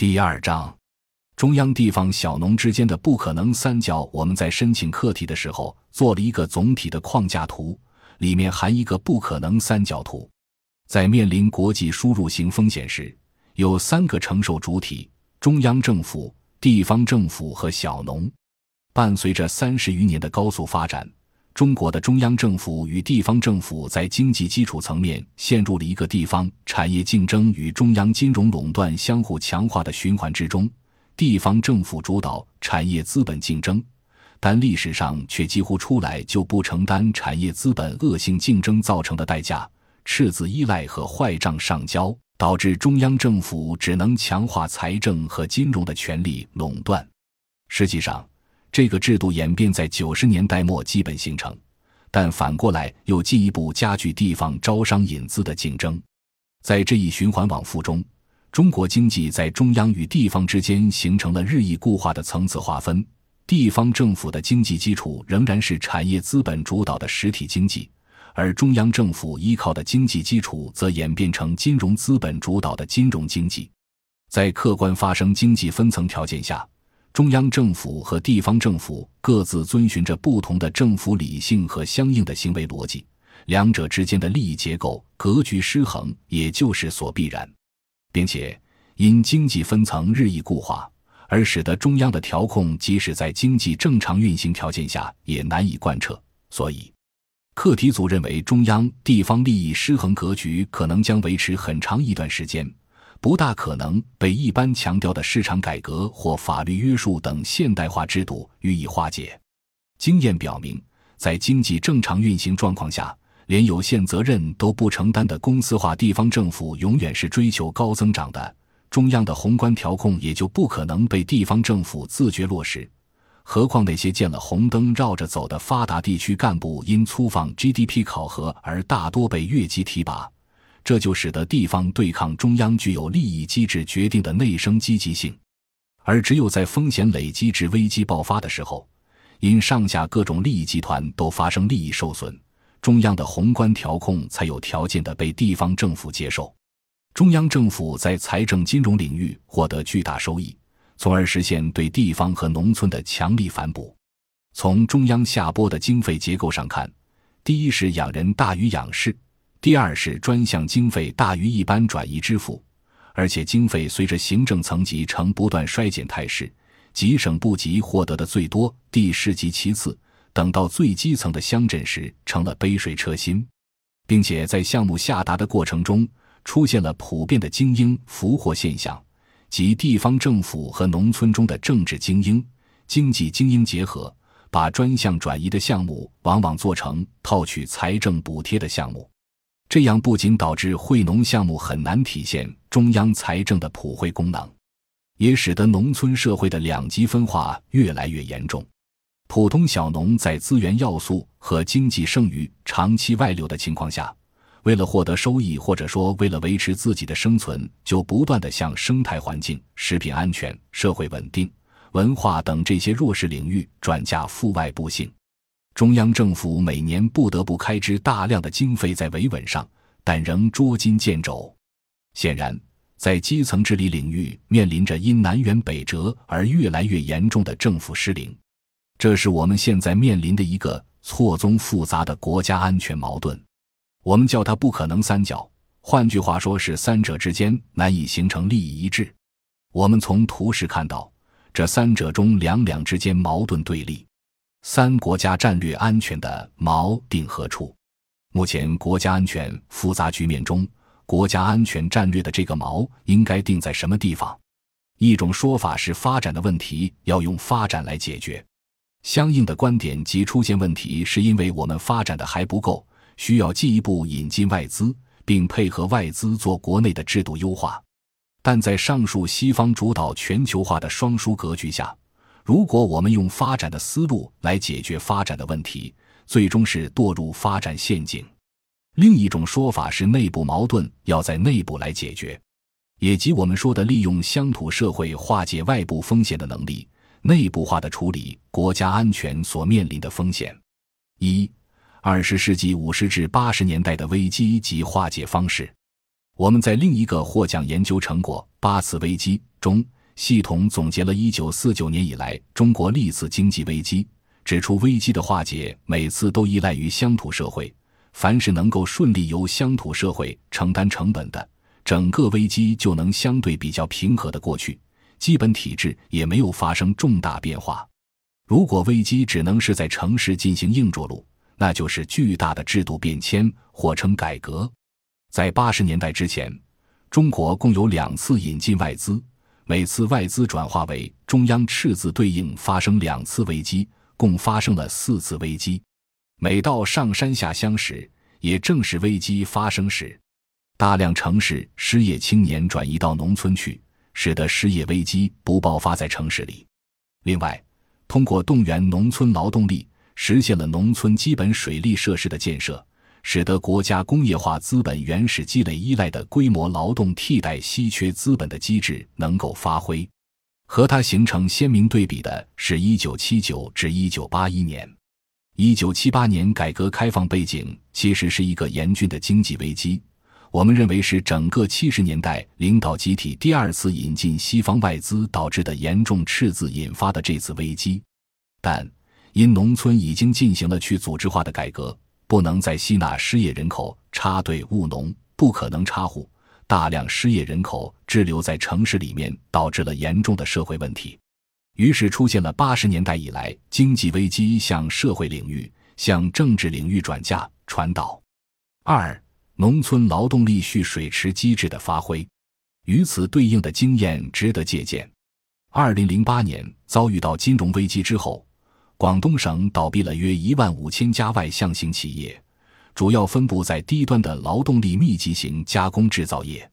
第二章，中央地方小农之间的不可能三角。我们在申请课题的时候做了一个总体的框架图，里面含一个不可能三角图。在面临国际输入型风险时，有三个承受主体：中央政府、地方政府和小农。伴随着三十余年的高速发展。中国的中央政府与地方政府在经济基础层面陷入了一个地方产业竞争与中央金融垄断相互强化的循环之中。地方政府主导产业资本竞争，但历史上却几乎出来就不承担产业资本恶性竞争造成的代价，赤字依赖和坏账上交，导致中央政府只能强化财政和金融的权力垄断。实际上。这个制度演变在九十年代末基本形成，但反过来又进一步加剧地方招商引资的竞争。在这一循环往复中，中国经济在中央与地方之间形成了日益固化的层次划分。地方政府的经济基础仍然是产业资本主导的实体经济，而中央政府依靠的经济基础则演变成金融资本主导的金融经济。在客观发生经济分层条件下。中央政府和地方政府各自遵循着不同的政府理性和相应的行为逻辑，两者之间的利益结构格局失衡，也就是所必然，并且因经济分层日益固化，而使得中央的调控即使在经济正常运行条件下也难以贯彻。所以，课题组认为，中央地方利益失衡格局可能将维持很长一段时间。不大可能被一般强调的市场改革或法律约束等现代化制度予以化解。经验表明，在经济正常运行状况下，连有限责任都不承担的公司化地方政府永远是追求高增长的，中央的宏观调控也就不可能被地方政府自觉落实。何况那些见了红灯绕着走的发达地区干部，因粗放 GDP 考核而大多被越级提拔。这就使得地方对抗中央具有利益机制决定的内生积极性，而只有在风险累积至危机爆发的时候，因上下各种利益集团都发生利益受损，中央的宏观调控才有条件的被地方政府接受。中央政府在财政金融领域获得巨大收益，从而实现对地方和农村的强力反哺。从中央下拨的经费结构上看，第一是养人大于养士。第二是专项经费大于一般转移支付，而且经费随着行政层级呈不断衰减态势，级省部级获得的最多，地市级其次，等到最基层的乡镇时成了杯水车薪，并且在项目下达的过程中出现了普遍的精英俘获现象，即地方政府和农村中的政治精英、经济精英结合，把专项转移的项目往往做成套取财政补贴的项目。这样不仅导致惠农项目很难体现中央财政的普惠功能，也使得农村社会的两极分化越来越严重。普通小农在资源要素和经济剩余长期外流的情况下，为了获得收益，或者说为了维持自己的生存，就不断的向生态环境、食品安全、社会稳定、文化等这些弱势领域转嫁负外部性。中央政府每年不得不开支大量的经费在维稳上，但仍捉襟见肘。显然，在基层治理领域面临着因南辕北辙而越来越严重的政府失灵，这是我们现在面临的一个错综复杂的国家安全矛盾。我们叫它“不可能三角”，换句话说是三者之间难以形成利益一致。我们从图示看到，这三者中两两之间矛盾对立。三国家战略安全的锚定何处？目前国家安全复杂局面中，国家安全战略的这个锚应该定在什么地方？一种说法是，发展的问题要用发展来解决。相应的观点即出现问题，是因为我们发展的还不够，需要进一步引进外资，并配合外资做国内的制度优化。但在上述西方主导全球化的双输格局下。如果我们用发展的思路来解决发展的问题，最终是堕入发展陷阱。另一种说法是，内部矛盾要在内部来解决，也即我们说的利用乡土社会化解外部风险的能力，内部化的处理国家安全所面临的风险。一、二十世纪五十至八十年代的危机及化解方式。我们在另一个获奖研究成果《八次危机》中，系统总结了1949年以来中国历次经济危机，指出危机的化解每次都依赖于乡土社会，凡是能够顺利由乡土社会承担成本的，整个危机就能相对比较平和的过去，基本体制也没有发生重大变化。如果危机只能是在城市进行硬着陆，那就是巨大的制度变迁，或称改革。在八十年代之前，中国共有两次引进外资，每次外资转化为中央赤字，对应发生两次危机，共发生了四次危机。每到上山下乡时，也正是危机发生时，大量城市失业青年转移到农村去，使得失业危机不爆发在城市里。另外，通过动员农村劳动力，实现了农村基本水利设施的建设，使得国家工业化资本原始积累依赖的规模劳动替代稀缺资本的机制能够发挥。和它形成鲜明对比的是1979至1981年。1978年改革开放背景其实是一个严峻的经济危机，我们认为是整个70年代领导集体第二次引进西方外资导致的严重赤字引发的这次危机。但因农村已经进行了去组织化的改革，不能再吸纳失业人口插队务农，不可能插户，大量失业人口滞留在城市里面，导致了严重的社会问题。于是出现了八十年代以来经济危机向社会领域、向政治领域转嫁传导。二、农村劳动力蓄水池机制的发挥，与此对应的经验值得借鉴。二零零八年遭遇到金融危机之后。广东省倒闭了约一万五千家外向型企业，主要分布在低端的劳动力密集型加工制造业。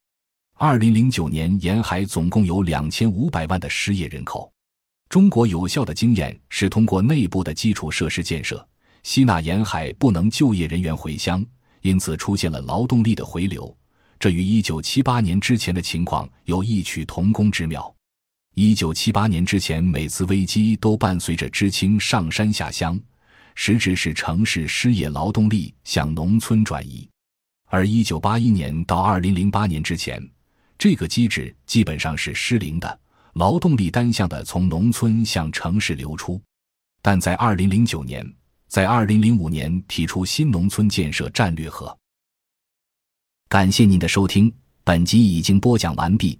二零零九年，沿海总共有两千五百万的失业人口。中国有效的经验是通过内部的基础设施建设，吸纳沿海不能就业人员回乡，因此出现了劳动力的回流。这与一九七八年之前的情况有异曲同工之妙。一九七八年之前，每次危机都伴随着知青上山下乡，实质是城市失业劳动力向农村转移；而一九八一年到二零零八年之前，这个机制基本上是失灵的，劳动力单向的从农村向城市流出。但在二零零九年，在二零零五年提出新农村建设战略和。感谢您的收听，本集已经播讲完毕。